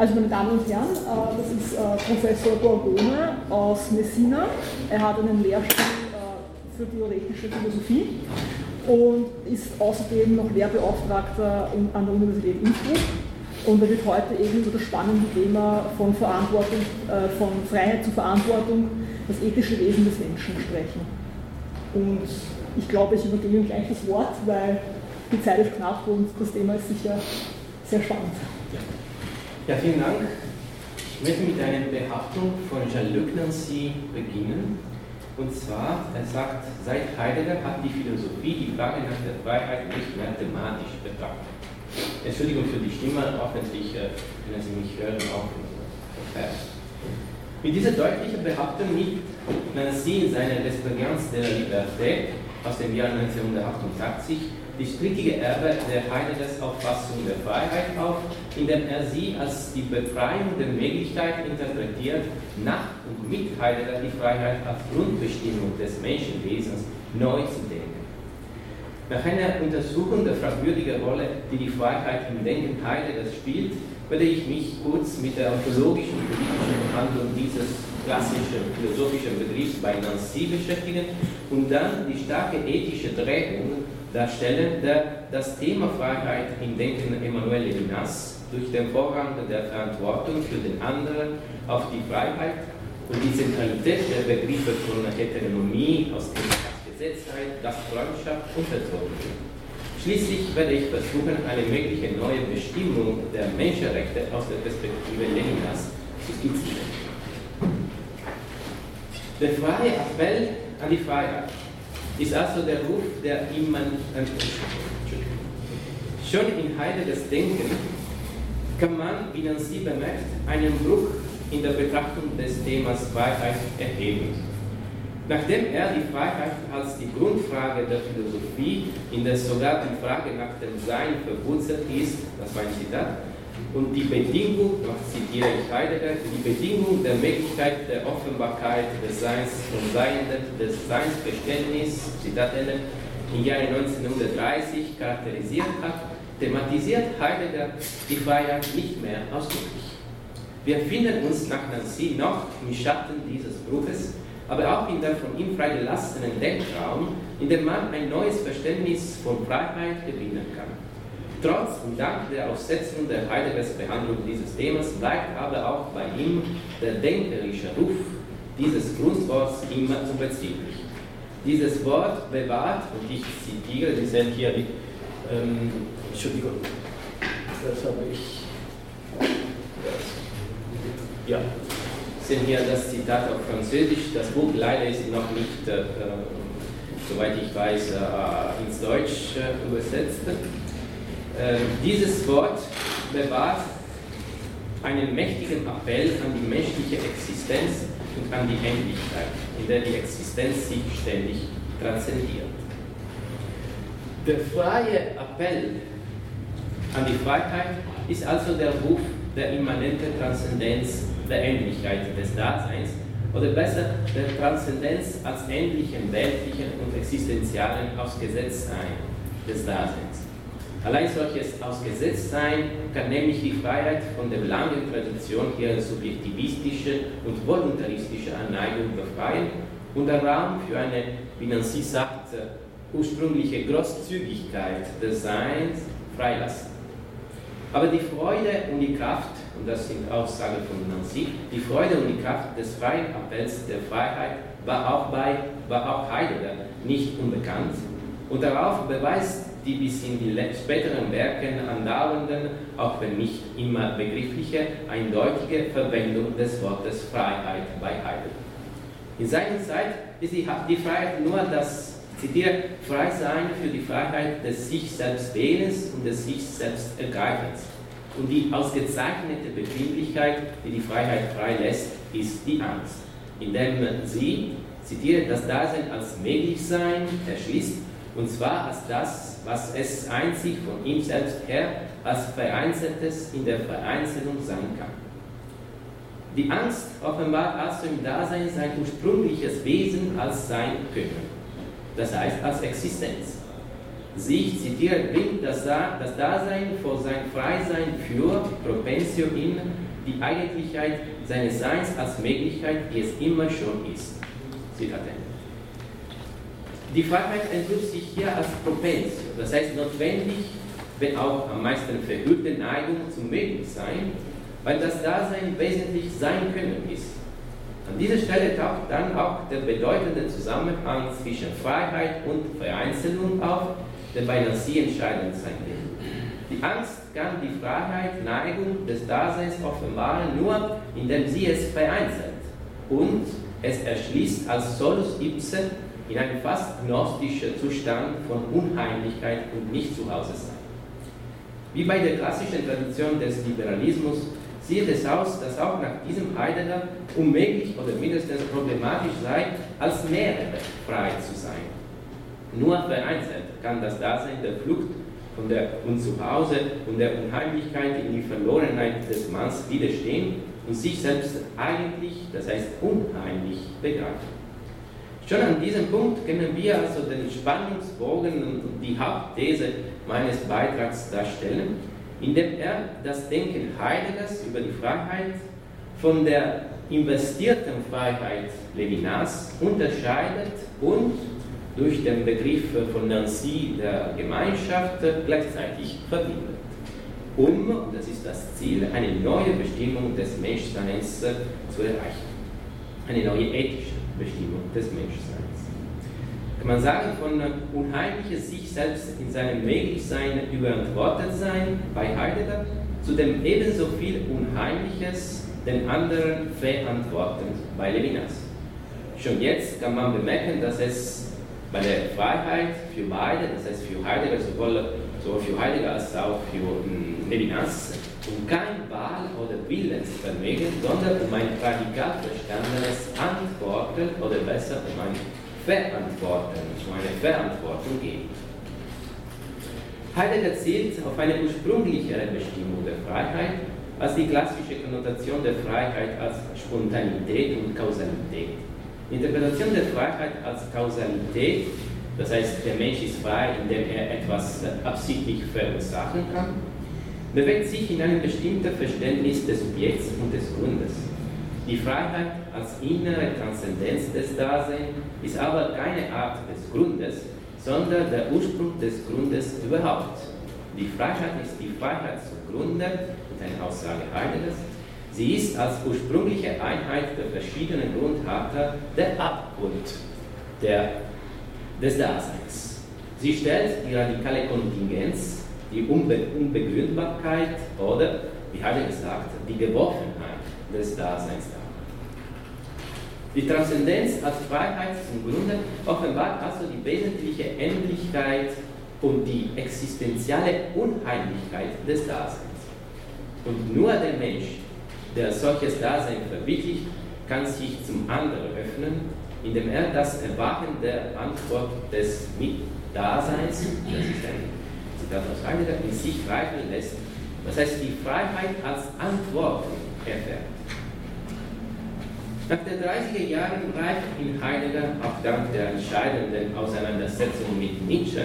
Also meine Damen und Herren, äh, das ist äh, Professor Gorgone aus Messina. Er hat einen Lehrstuhl äh, für theoretische Philosophie und ist außerdem noch Lehrbeauftragter an der Universität Innsbruck. Und er wird heute eben über das spannende Thema von Verantwortung, von Freiheit zu Verantwortung, das ethische Wesen des Menschen sprechen. Und ich glaube, ich übergebe ihm gleich das Wort, weil die Zeit ist knapp und das Thema ist sicher sehr spannend. Ja, vielen Dank. Ich möchte mit einer Behauptung von Jean-Luc Nancy beginnen. Und zwar, er sagt, seit Heidegger hat die Philosophie die Frage nach der Freiheit nicht mehr thematisch betrachtet. Entschuldigung für die Stimme, hoffentlich können Sie mich hören auch. Mit dieser deutlichen Behauptung nimmt Nancy in seiner L'Expérience de la Liberté aus dem Jahr 1988 die strittige Erbe der Heideggers Auffassung der Freiheit auf, indem er sie als die Befreiung der Möglichkeit interpretiert, nach und mit Heidegger die Freiheit als Grundbestimmung des Menschenwesens neu zu denken. Nach einer Untersuchung der fragwürdigen Rolle, die die Freiheit im Denken Heideggers spielt, werde ich mich kurz mit der ontologischen und politischen Behandlung dieses klassischen philosophischen Begriffs bei Nancy beschäftigen und dann die starke ethische Drehung darstellen, der das Thema Freiheit im Denken Emanuel Levinas durch den Vorrang der Verantwortung für den anderen auf die Freiheit und die Zentralität der Begriffe von Heteronomie, aus Gesetzheit, Gastfreundschaft unterdrücken. Schließlich werde ich versuchen, eine mögliche neue Bestimmung der Menschenrechte aus der Perspektive Leninas zu skizzieren. Der freie Appell an die Freiheit ist also der Ruf der immanenten Schon in Heideggers Denken kann man, wie Nancy bemerkt, einen Bruch in der Betrachtung des Themas Freiheit erheben. Nachdem er die Freiheit als die Grundfrage der Philosophie, in der sogar die Frage nach dem Sein verwurzelt ist, das war ein Zitat, und die Bedingung, noch zitiere ich Heidegger, die Bedingung der Möglichkeit der Offenbarkeit des Seins und Seienden, des Seinsverständnisses, Zitat Ende, im Jahre 1930 charakterisiert hat, thematisiert Heidegger die Freiheit nicht mehr ausdrücklich. Wir finden uns nach Nancy noch im Schatten dieses Bruches, aber auch in der von ihm freigelassenen Denkraum, in dem man ein neues Verständnis von Freiheit gewinnen kann. Trotz und dank der Aussetzung der Heideggers Behandlung dieses Themas bleibt aber auch bei ihm der denkerische Ruf dieses Grundworts immer unbezwinglich. Dieses Wort bewahrt, und ich zitiere, Sie sehen hier die, ähm, Entschuldigung, das habe ich, ja, sehen hier das Zitat auf Französisch, das Buch leider ist noch nicht, äh, soweit ich weiß, äh, ins Deutsch äh, übersetzt. Ähm, dieses Wort bewahrt einen mächtigen Appell an die menschliche Existenz und an die Endlichkeit, in der die Existenz sich ständig transzendiert. Der freie Appell an die Freiheit ist also der Ruf der immanenten Transzendenz der Endlichkeit des Daseins oder besser der Transzendenz als endlichen, weltlichen und existenzialen Ausgesetztsein des Daseins. Allein solches Ausgesetztsein kann nämlich die Freiheit von der langen Tradition ihrer subjektivistischen und voluntaristischen Anneigung befreien und den Raum für eine, wie Nancy sagt, ursprüngliche Großzügigkeit des Seins freilassen. Aber die Freude und die Kraft, und das sind Aussagen von Nancy, die Freude und die Kraft des freien Appells der Freiheit war auch bei war auch Heidegger nicht unbekannt. Und darauf beweist die bis in die späteren Werken andauernden, auch wenn nicht immer begriffliche, eindeutige Verwendung des Wortes Freiheit bei Heidegger. In seiner Zeit ist die, Freiheit nur das, zitiere, Freisein für die Freiheit des sich selbst Wählens und des sich selbst Ergreifens. Und die ausgezeichnete Befindlichkeit, die die Freiheit freilässt, ist die Angst, indem sie, zitiere, das Dasein als Möglichsein erschließt, und zwar als das, was es einzig von ihm selbst her als Vereinzeltes in der Vereinzelung sein kann. Die Angst offenbart also im Dasein sein ursprüngliches Wesen als sein Können, das heißt als Existenz. sich, zitiert, bringt das, das Dasein vor sein Freisein für Propensio in die Eigentlichkeit seines Seins als Möglichkeit, die es immer schon ist. Zitat Ende. Die Freiheit entpuppt sich hier als Propensio, das heißt notwendig, wenn auch am meisten verhüllte Neigung zum Möglichsein, weil das Dasein wesentlich sein können ist. An dieser Stelle taucht dann auch der bedeutende Zusammenhang zwischen Freiheit und Vereinzelung auf, der bei Nancy entscheidend sein wird. Die Angst kann die Freiheit, Neigung des Daseins offenbaren, nur indem sie es vereinzelt und es erschließt als solus ipse in einem fast gnostischen Zustand von Unheimlichkeit und Nicht-Zuhause-Sein. Wie bei der klassischen Tradition des Liberalismus sieht es aus, dass auch nach diesem Heidegger unmöglich oder mindestens problematisch sei, als mehrere frei zu sein. Nur vereinzelt kann das Dasein der Flucht von der Unzuhause und der Unheimlichkeit in die Verlorenheit des Manns widerstehen und sich selbst eigentlich, das heißt unheimlich, begreifen. Schon an diesem Punkt können wir also den Spannungsbogen und die Hauptthese meines Beitrags darstellen, indem er das Denken Heideggers über die Freiheit von der investierten Freiheit Levinas unterscheidet und durch den Begriff von Nancy der Gemeinschaft gleichzeitig verbindet, um, das ist das Ziel, eine neue Bestimmung des Menschseins zu erreichen, eine neue ethische Bestimmung des Menschseins. Kann man sagen, von unheimliches sich selbst in seinem Möglichsein überantwortet sein bei Heidegger zu dem ebenso viel Unheimliches den anderen verantworten bei Levinas. Schon jetzt kann man bemerken, dass es bei der Freiheit für beide, das heißt für Heidegger sowohl, sowohl für Heidegger als auch für hm, Levinas, um kein Wahl- oder Willensvermögen, sondern um ein radikal verstandenes Antworten oder besser um ein Verantworten, um eine Verantwortung geht. Heidegger zielt auf eine ursprünglichere Bestimmung der Freiheit als die klassische Konnotation der Freiheit als Spontanität und Kausalität. Die Interpretation der Freiheit als Kausalität, das heißt, der Mensch ist frei, indem er etwas absichtlich verursachen kann, bewegt sich in einem bestimmten Verständnis des Subjekts und des Grundes. Die Freiheit als innere Transzendenz des Daseins ist aber keine Art des Grundes, sondern der Ursprung des Grundes überhaupt. Die Freiheit ist die Freiheit zum Grunde, und eine Aussage Heideggers. Sie ist als ursprüngliche Einheit der verschiedenen Grundharter der Abgrund der, des Daseins. Sie stellt die radikale Kontingenz, die Unbe Unbegründbarkeit oder, wie Heidegger sagt, die Geworfenheit des Daseins dar. Die Transzendenz als Freiheit zum Grunde offenbart also die wesentliche Endlichkeit und die existenzielle Unheimlichkeit des Daseins. Und nur der Mensch, der solches Dasein verwirklicht, kann sich zum anderen öffnen, indem er das Erwachen der Antwort des Mitdaseins, das ist ein Heidegger, in sich reifen lässt. Das heißt, die Freiheit als Antworten erfährt. Nach den 30er Jahren reift in Heidegger, auch dank der entscheidenden Auseinandersetzung mit Nietzsche,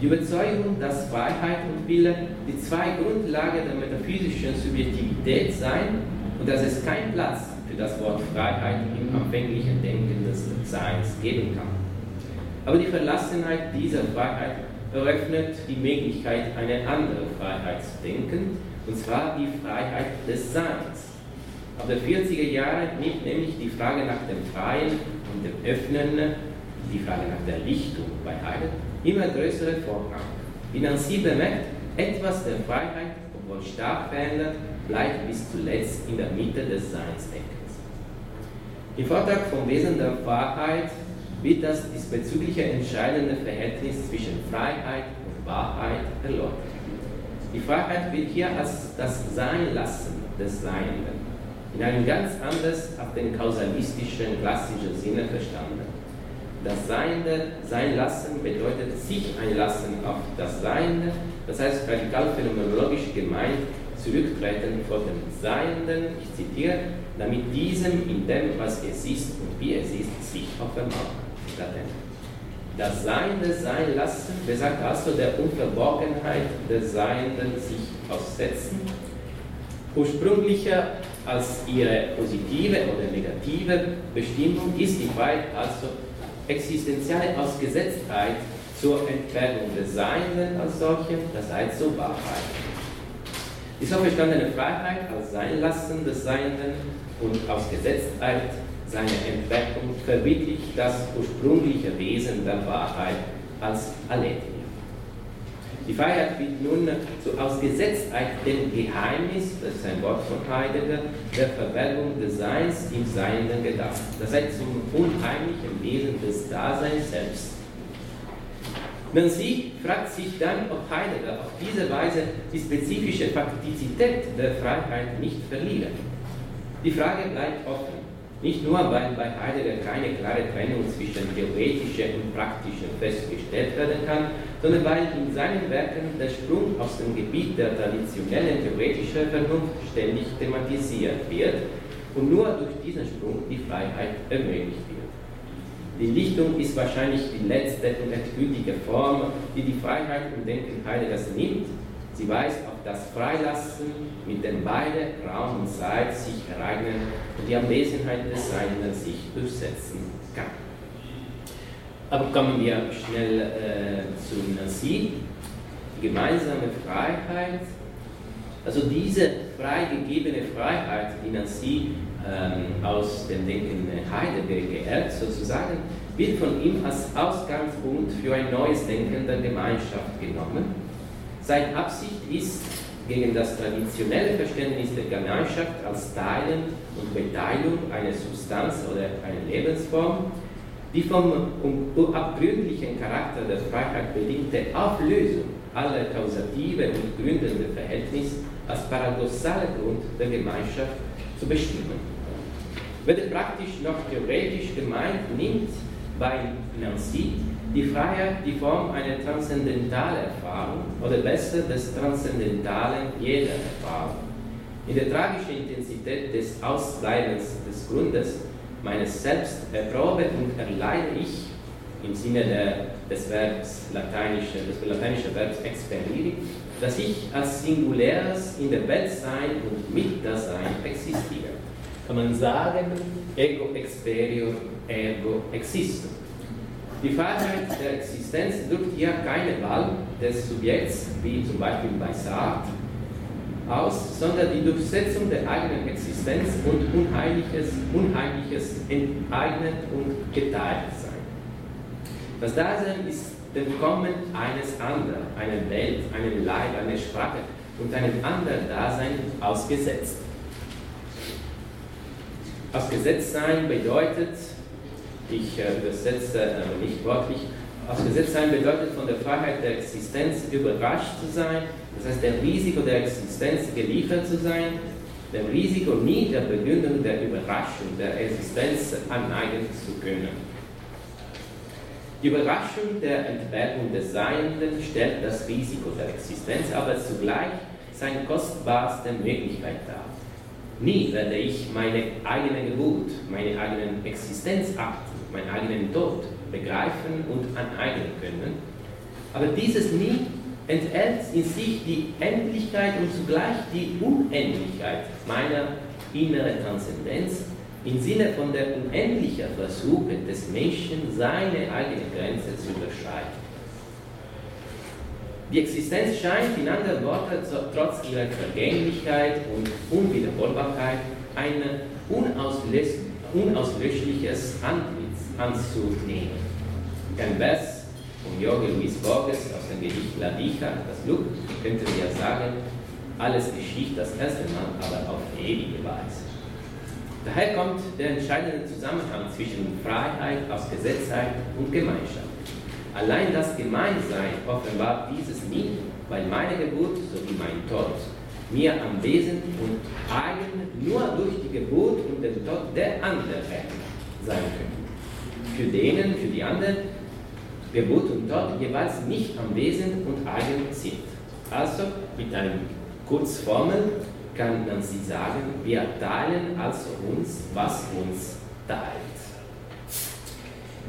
die Überzeugung, dass Freiheit und Wille die zwei Grundlagen der metaphysischen Subjektivität seien und dass es keinen Platz für das Wort Freiheit im anfänglichen Denken des Seins geben kann. Aber die Verlassenheit dieser Freiheit eröffnet die Möglichkeit, eine andere Freiheit zu denken, und zwar die Freiheit des Seins. Ab der 40er Jahre nimmt nämlich die Frage nach dem Freien und dem Öffnen, die Frage nach der Lichtung bei Heidegger, immer größere Vorrang. Wie Nancy bemerkt, etwas der Freiheit, obwohl stark verändert, bleibt bis zuletzt in der Mitte des Seinsdenkens. Im Vortrag vom Wesen der Wahrheit wird das diesbezügliche entscheidende Verhältnis zwischen Freiheit und Wahrheit erläutert. Die Freiheit wird hier als das Seinlassen des Seienden in einem ganz anders auf den kausalistischen klassischen Sinne verstanden. Das Seiende, Sein lassen bedeutet sich einlassen auf das Seiende, das heißt radikal phänomenologisch gemeint, zurücktreten vor dem Seienden, ich zitiere, damit diesem in dem, was es ist und wie es ist, sich offenbart. Das Seiende sein lassen besagt also der Unverborgenheit des Seienden sich aussetzen. Ursprünglicher als ihre positive oder negative Bestimmung ist die Freiheit also existenzielle Ausgesetztheit zur Entfernung des Seienden als solche, das heißt zur Wahrheit. Die so verstandene Freiheit als Seinlassen des Seienden und Ausgesetztheit seine Entdeckung verwirklicht das ursprüngliche Wesen der Wahrheit als Aletheia. Die Freiheit wird nun zur Ausgesetztheit dem Geheimnis, das ist ein Wort von Heidegger, der Verwerbung des Seins im Seienden gedacht. Das heißt zum unheimlichen Wesen des Daseins selbst. Nancy fragt sich dann, ob Heidegger auf diese Weise die spezifische Faktizität der Freiheit nicht verliere. Die Frage bleibt offen. Nicht nur, weil bei Heidegger keine klare Trennung zwischen theoretischen und praktischen festgestellt werden kann, sondern weil in seinen Werken der Sprung aus dem Gebiet der traditionellen theoretischen Vernunft ständig thematisiert wird und nur durch diesen Sprung die Freiheit ermöglicht wird. Die Lichtung ist wahrscheinlich die letzte und endgültige Form, die die Freiheit im Denken Heideggers nimmt Sie weist auf das Freilassen, mit dem beide Raum und Zeit sich ereignen und die Anwesenheit des Seienden sich durchsetzen kann. Aber kommen wir schnell äh, zu Nancy. Die gemeinsame Freiheit, also diese freigegebene Freiheit, die Nancy ähm, aus dem Denken Heidegger geehrt, sozusagen, wird von ihm als Ausgangspunkt für ein neues Denken der Gemeinschaft genommen seine Absicht ist, gegen das traditionelle Verständnis der Gemeinschaft als Teilen und Beteiligung einer Substanz oder einer Lebensform, die vom abgründlichen Charakter der Freiheit bedingte Auflösung aller kausative und gründenden Verhältnisse als paradoxaler Grund der Gemeinschaft zu bestimmen. Weder praktisch noch theoretisch gemeint nimmt bei Nancy die Freiheit die Form einer transzendentalen Erfahrung oder besser des Transzendentalen jeder Erfahrung. In der tragischen Intensität des Ausbleibens des Grundes meines Selbst erprobe und erleide ich im Sinne der, des Verbs lateinische, des lateinischen Verbs experiri, dass ich als Singuläres in der Welt sein und mit Dasein existiere. Kann man sagen, ego experior, ergo existum. Die Freiheit der Existenz drückt hier keine Wahl des Subjekts, wie zum Beispiel bei Sartre, aus, sondern die Durchsetzung der eigenen Existenz und Unheimliches, Unheimliches enteignet und geteilt sein. Das Dasein ist dem Kommen eines anderen, einer Welt, einem Leib, einer Sprache und einem anderen Dasein ausgesetzt. Ausgesetzt sein bedeutet, ich äh, übersetze äh, nicht wörtlich, ausgesetzt sein bedeutet von der Freiheit der Existenz überrascht zu sein, das heißt dem Risiko der Existenz geliefert zu sein, dem Risiko nie der Begründung der Überraschung der Existenz aneignen zu können. Die Überraschung der Entbehrung des Seienden stellt das Risiko der Existenz, aber zugleich seine kostbarste Möglichkeit dar. Nie werde ich meine eigene Geburt, meine eigene Existenzakte meinen eigenen Tod begreifen und aneignen können. Aber dieses Nie enthält in sich die Endlichkeit und zugleich die Unendlichkeit meiner inneren Transzendenz im Sinne von der unendlichen Versuche des Menschen, seine eigene Grenze zu überschreiten. Die Existenz scheint in anderen Worten trotz ihrer Vergänglichkeit und Unwiederholbarkeit ein unauslöschliches Antlitz anzunehmen. Ein Vers von Jorge Luis Borges aus dem Gedicht La Dicha, das Glück, könnte ja sagen, alles geschieht das erste Mal, aber auf ewige Weise. Daher kommt der entscheidende Zusammenhang zwischen Freiheit, Ausgesetztheit und Gemeinschaft. Allein das Gemeinsein offenbart dieses nie, weil meine Geburt sowie mein Tod mir am Wesen und eigen nur durch die Geburt und den Tod der anderen sein können für denen, für die anderen, Geburt und Tod jeweils nicht am Wesen und eigen sind. Also mit einem Kurzformel kann man sie sagen, wir teilen also uns, was uns teilt.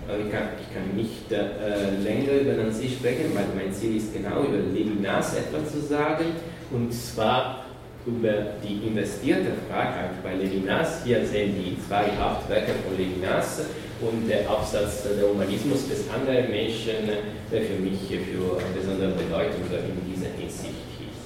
Ich kann, ich kann nicht äh, länger über Nancy sprechen, weil mein Ziel ist genau über Levinas etwas zu sagen. Und zwar über die investierte Freiheit bei Levinas. Hier sehen die zwei Hauptwerke von Levinas und der Aufsatz der Humanismus des anderen Menschen, der für mich für besondere Bedeutung in dieser Hinsicht hieß.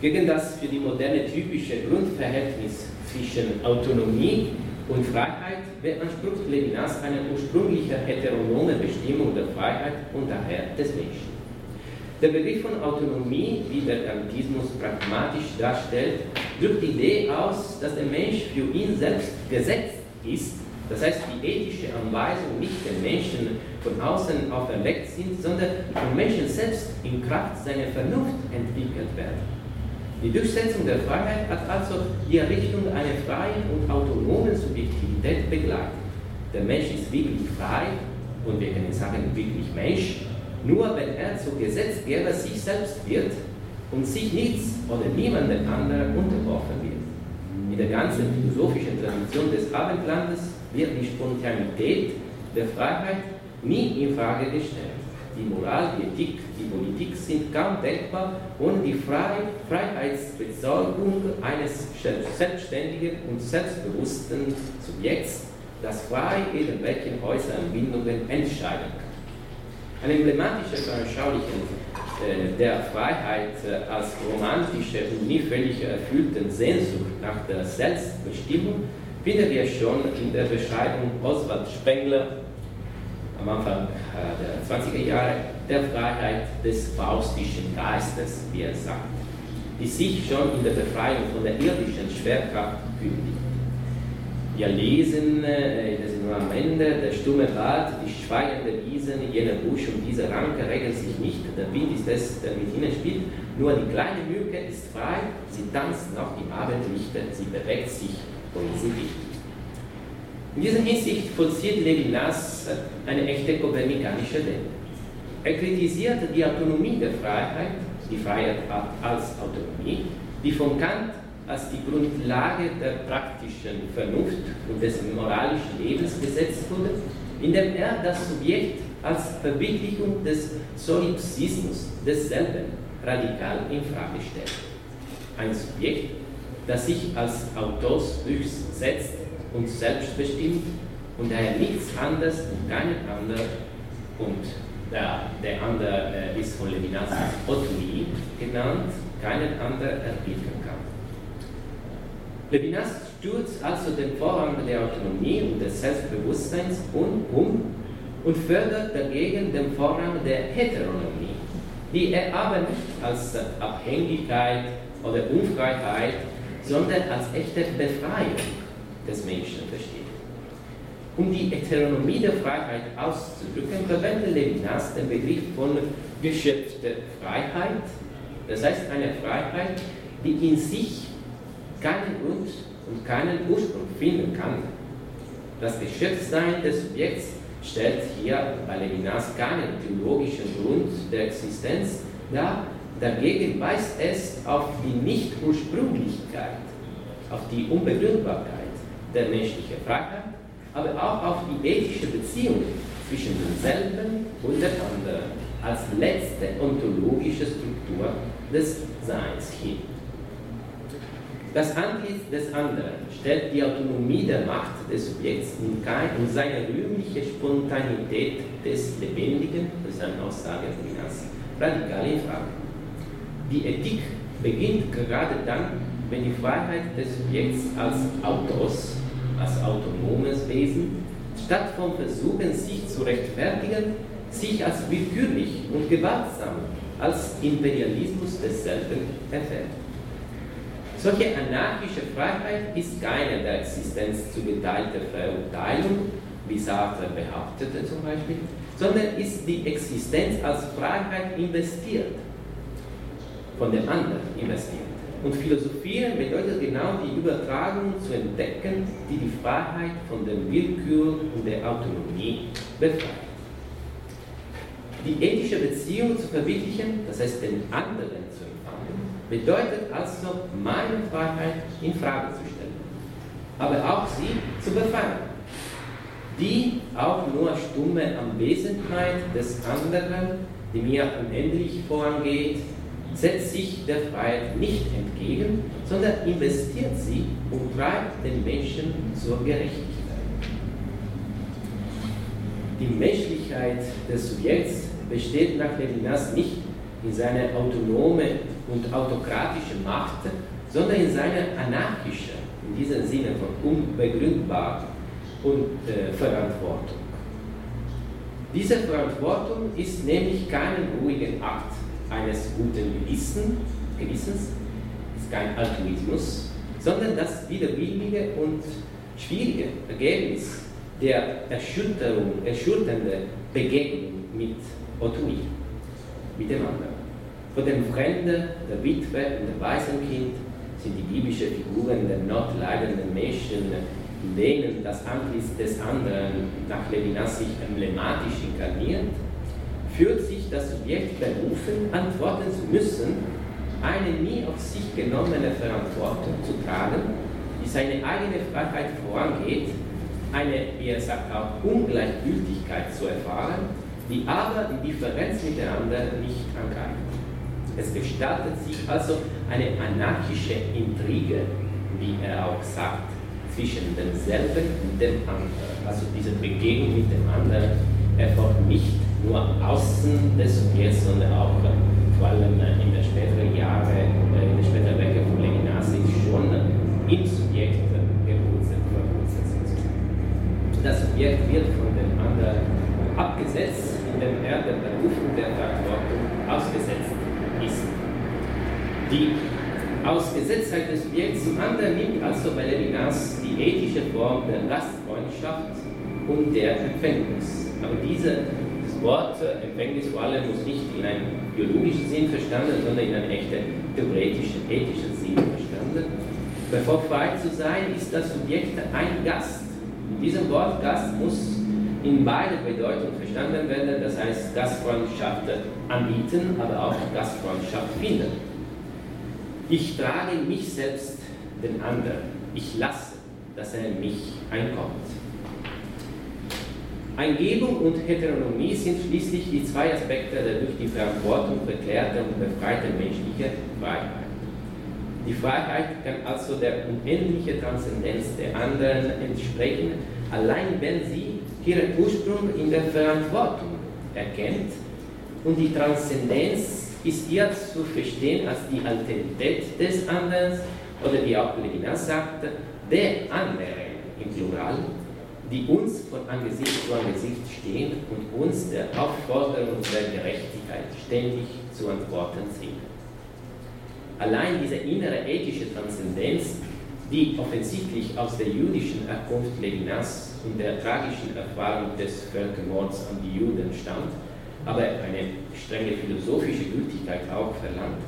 Gegen das für die moderne typische Grundverhältnis zwischen Autonomie und Freiheit beansprucht Levinas eine ursprüngliche heteronome Bestimmung der Freiheit und daher des Menschen. Der Begriff von Autonomie, wie der Kantismus pragmatisch darstellt, drückt die Idee aus, dass der Mensch für ihn selbst gesetzt ist, das heißt die ethische Anweisung nicht den Menschen von außen auferlegt sind, sondern vom Menschen selbst in Kraft seiner Vernunft entwickelt werden. Die Durchsetzung der Freiheit hat also die Errichtung einer freien und autonomen Subjektivität begleitet. Der Mensch ist wirklich frei und wir können sagen wirklich Mensch, nur wenn er zu Gesetzgeber sich selbst wird und sich nichts oder niemandem anderen unterworfen wird. In der ganzen philosophischen Tradition des Abendlandes wird die Spontanität der Freiheit nie in Frage gestellt. Die Moral, die Ethik, die Politik sind kaum denkbar ohne die Freiheitsbezeugung eines selbstständigen und selbstbewussten Subjekts, das frei irgendwelchen äußeren Bindungen entscheiden kann. Eine emblematische Veranschaulichung äh, der Freiheit äh, als romantische und nie völlig erfüllten Sehnsucht nach der Selbstbestimmung finden wir schon in der Beschreibung Oswald Spengler am Anfang äh, der 20er Jahre der Freiheit des faustischen Geistes, wie er sagt, die sich schon in der Befreiung von der irdischen Schwerkraft kündigt. Wir lesen, äh, das ist nur am Ende, der stumme Wald, die schweigende Wiesen, jener Busch und diese Ranke regen sich nicht, der Wind ist es, der mit ihnen spielt, nur die kleine Mücke ist frei, sie tanzt noch im Abendlichte, sie bewegt sich, wohin sie will. In dieser Hinsicht vollzieht Levinas eine echte kopernikanische Lehre. Er kritisiert die Autonomie der Freiheit, die Freiheit als Autonomie, die von Kant als die Grundlage der praktischen Vernunft und des moralischen Lebens gesetzt wurde, indem er das Subjekt als Verwirklichung des Solipsismus desselben radikal in Frage stellt. Ein Subjekt, das sich als Autors durchsetzt und selbstbestimmt und daher nichts anderes und keinen anderen und der, der andere äh, ist von Levinas als Autonomie genannt, keinen anderen erbieten kann. Levinas stürzt also den Vorrang der Autonomie und des Selbstbewusstseins um, um und fördert dagegen den Vorrang der Heteronomie, die er aber nicht als Abhängigkeit oder Unfreiheit, sondern als echte Befreiung des Menschen versteht. Um die Heteronomie der Freiheit auszudrücken, verwendet Levinas den Begriff von geschöpfter Freiheit, das heißt eine Freiheit, die in sich keinen Grund und keinen Ursprung finden kann. Das Geschöpfsein des Subjekts stellt hier bei Levinas keinen theologischen Grund der Existenz dar, dagegen weist es auf die Nicht-Ursprünglichkeit, auf die Unbegründbarkeit der menschlichen Freiheit, aber auch auf die ethische Beziehung zwischen demselben und der anderen als letzte ontologische Struktur des Seins hin. Das Antlitz des anderen stellt die Autonomie der Macht des Subjekts und seine rühmliche Spontanität des Lebendigen, das ist eine Aussage von Inas, radikal in Frage. Die Ethik beginnt gerade dann, wenn die Freiheit des Subjekts als Autors, als autonomes Wesen, statt vom Versuchen, sich zu rechtfertigen, sich als willkürlich und gewaltsam als Imperialismus desselben erfährt. Solche anarchische Freiheit ist keine der Existenz zugeteilte Verurteilung, wie Sartre behauptete zum Beispiel, sondern ist die Existenz als Freiheit investiert, von dem anderen investiert. Und Philosophieren bedeutet genau die Übertragung zu entdecken, die die Freiheit von der Willkür und der Autonomie befreit. Die ethische Beziehung zu verwirklichen, das heißt den anderen zu bedeutet also, meine Freiheit in Frage zu stellen, aber auch sie zu befreien. die auch nur stumme Anwesenheit des anderen, die mir unendlich vorangeht, setzt sich der Freiheit nicht entgegen, sondern investiert sie und treibt den Menschen zur Gerechtigkeit. Die Menschlichkeit des Subjekts besteht nach Levinas nicht in seiner autonome und autokratische Macht, sondern in seiner anarchischen, in diesem Sinne von unbegründbar und äh, Verantwortung. Diese Verantwortung ist nämlich kein ruhiger Akt eines guten Gewissen, Gewissens, ist kein Altruismus, sondern das widerwillige und schwierige Ergebnis der Erschütterung, erschütternde Begegnung mit Autrui, mit dem anderen. Von dem Fremden, der Witwe und dem Waisenkind sind die biblischen Figuren der notleidenden Menschen, in denen das Antlitz des anderen nach Levinas sich emblematisch inkarniert, fühlt das Subjekt berufen, antworten zu müssen, eine nie auf sich genommene Verantwortung zu tragen, die seine eigene Freiheit vorangeht, eine, wie er sagt, auch Ungleichgültigkeit zu erfahren, die aber die Differenz mit der anderen nicht angreift. Es gestaltet sich also eine anarchische Intrige, wie er auch sagt, zwischen demselben und dem anderen. Also diese Begegnung mit dem anderen erfolgt nicht nur außen des Subjekts, sondern auch vor allem in den späteren Jahren, in den späteren Werken von Levinas schon im Subjekt Das Subjekt wird von dem anderen abgesetzt, indem er der Berufung der Verantwortung ausgesetzt ist. Die Ausgesetztheit des Subjekts zum anderen nimmt also bei Levinas die ethische Form der Gastfreundschaft und der Empfängnis. Aber diese, Wort Empfängnis vor allem muss nicht in einem biologischen Sinn verstanden, sondern in einem echten theoretischen, ethischen Sinn verstanden. Bevor frei zu sein, ist das Subjekt ein Gast in diesem Wort Gast muss in beide Bedeutungen verstanden werden, das heißt Gastfreundschaft anbieten, aber auch Gastfreundschaft finden. Ich trage mich selbst den anderen. Ich lasse, dass er in mich einkommt. Eingebung und Heteronomie sind schließlich die zwei Aspekte der durch die Verantwortung verklärten und befreiten menschlichen Freiheit. Die Freiheit kann also der unendlichen Transzendenz der anderen entsprechen, allein wenn sie ihren Ursprung in der Verantwortung erkennt. Und die Transzendenz ist hier zu verstehen als die Alterität des anderen oder wie auch Levinas sagte, der anderen im Plural, die uns von Angesicht zu Angesicht stehen und uns der Aufforderung der Gerechtigkeit ständig zu antworten zwingen. Allein diese innere ethische Transzendenz, die offensichtlich aus der jüdischen Herkunft Levinas und der tragischen Erfahrung des Völkermords an die Juden stammt, aber eine strenge philosophische Gültigkeit auch verlangt,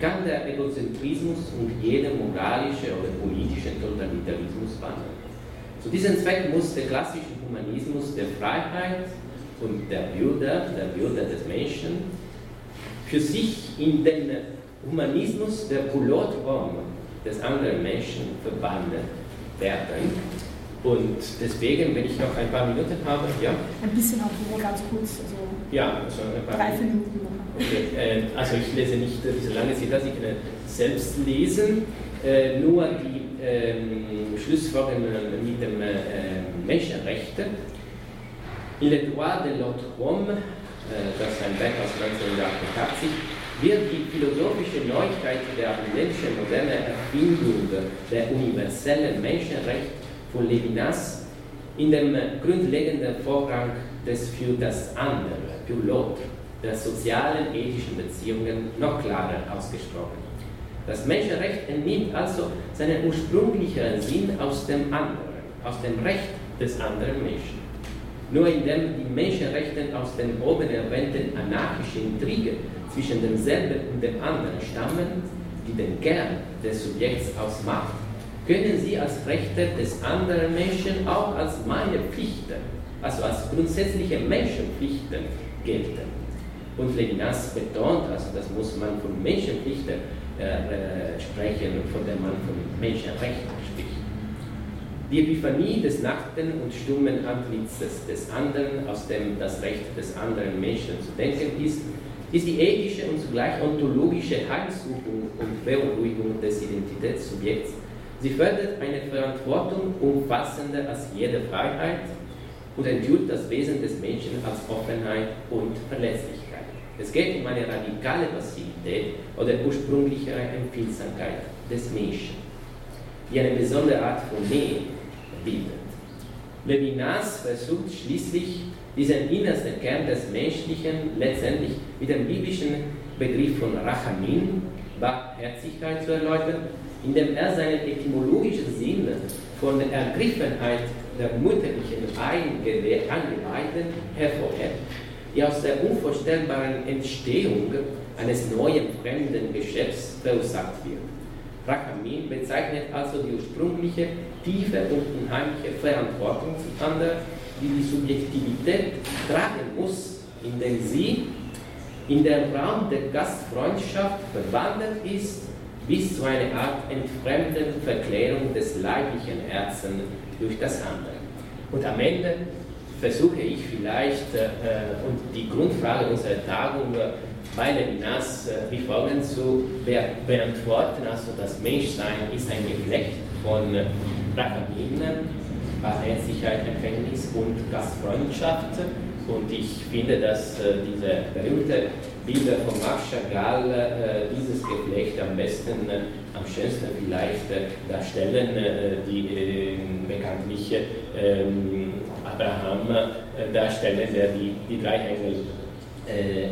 kann der Egozentrismus und jeder moralische oder politische Totalitarismus wandeln. Zu diesem Zweck muss der klassische Humanismus der Freiheit und der Würde, der Würde des Menschen, für sich in den Humanismus der Pilotraum des anderen Menschen verbannt werden. Und deswegen, wenn ich noch ein paar Minuten habe, ja? Ein bisschen auch nur ganz kurz, also ja, also ein paar drei, vier Minuten. Okay, äh, also ich lese nicht diese lange Zitat, ich kann selbst lesen, äh, nur die äh, Schlussfolgerungen mit dem äh, Menschenrechten. Il est droit de l'autre homme, äh, das ist ein Werk aus 1988, wird die philosophische Neuigkeit der abendländischen modernen Erfindung der universellen Menschenrechte von Levinas in dem grundlegenden Vorrang des für das andere, für l'autre, der sozialen ethischen Beziehungen noch klarer ausgesprochen. Das Menschenrecht entnimmt also seinen ursprünglichen Sinn aus dem anderen, aus dem Recht des anderen Menschen. Nur indem die Menschenrechte aus den oben erwähnten anarchischen Intrigen zwischen demselben und dem anderen stammen, die den Kern des Subjekts ausmacht, können sie als Rechte des anderen Menschen auch als meine Pflichten, also als grundsätzliche Menschenpflichten gelten. Und Levinas betont, also das muss man von Menschenpflichten äh, sprechen, von der man von Menschenrechten spricht. Die Epiphanie des nackten und stummen Antlitzes des anderen, aus dem das Recht des anderen Menschen zu denken ist, ist die ethische und zugleich ontologische Heimsuchung und Beunruhigung des Identitätssubjekts. Sie fördert eine Verantwortung umfassender als jede Freiheit und enthüllt das Wesen des Menschen als Offenheit und Verletzlichkeit. Es geht um eine radikale Passivität oder ursprünglichere Empfindsamkeit des Menschen, die eine besondere Art von Nähe bildet. Levinas versucht schließlich, diesen innersten Kern des Menschlichen letztendlich mit dem biblischen Begriff von Rachamin, Barmherzigkeit zu erläutern, indem er seinen etymologischen Sinn von der Ergriffenheit der mütterlichen Eingeweihten hervorhebt, die aus der unvorstellbaren Entstehung eines neuen fremden Geschöpfs verursacht wird. Rachamim bezeichnet also die ursprüngliche, tiefe und unheimliche Verantwortung zueinander, die die Subjektivität tragen muss, indem sie in den Raum der Gastfreundschaft verwandelt ist, bis zu einer Art entfremden Verklärung des leiblichen Herzens durch das andere. Und am Ende versuche ich vielleicht, äh, und die Grundfrage unserer Tagung äh, bei Levinas äh, wie folgend zu be beantworten. Also das Menschsein ist ein Geflecht von äh, Barmherzigkeit, Empfängnis und Gastfreundschaft. Und ich finde, dass äh, diese berühmte Bilder von Marc Chagall äh, dieses Geflecht am besten, äh, am schönsten vielleicht äh, darstellen, äh, die äh, bekanntliche ähm, Abraham darstellen, der die, die drei Engel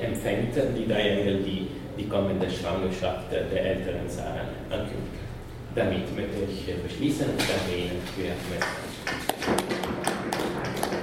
empfängt, die drei Engel, die die kommende Schwangerschaft der älteren Sarah ankündigen. Damit möchte ich beschließen und danke Ihnen für Ihre Aufmerksamkeit.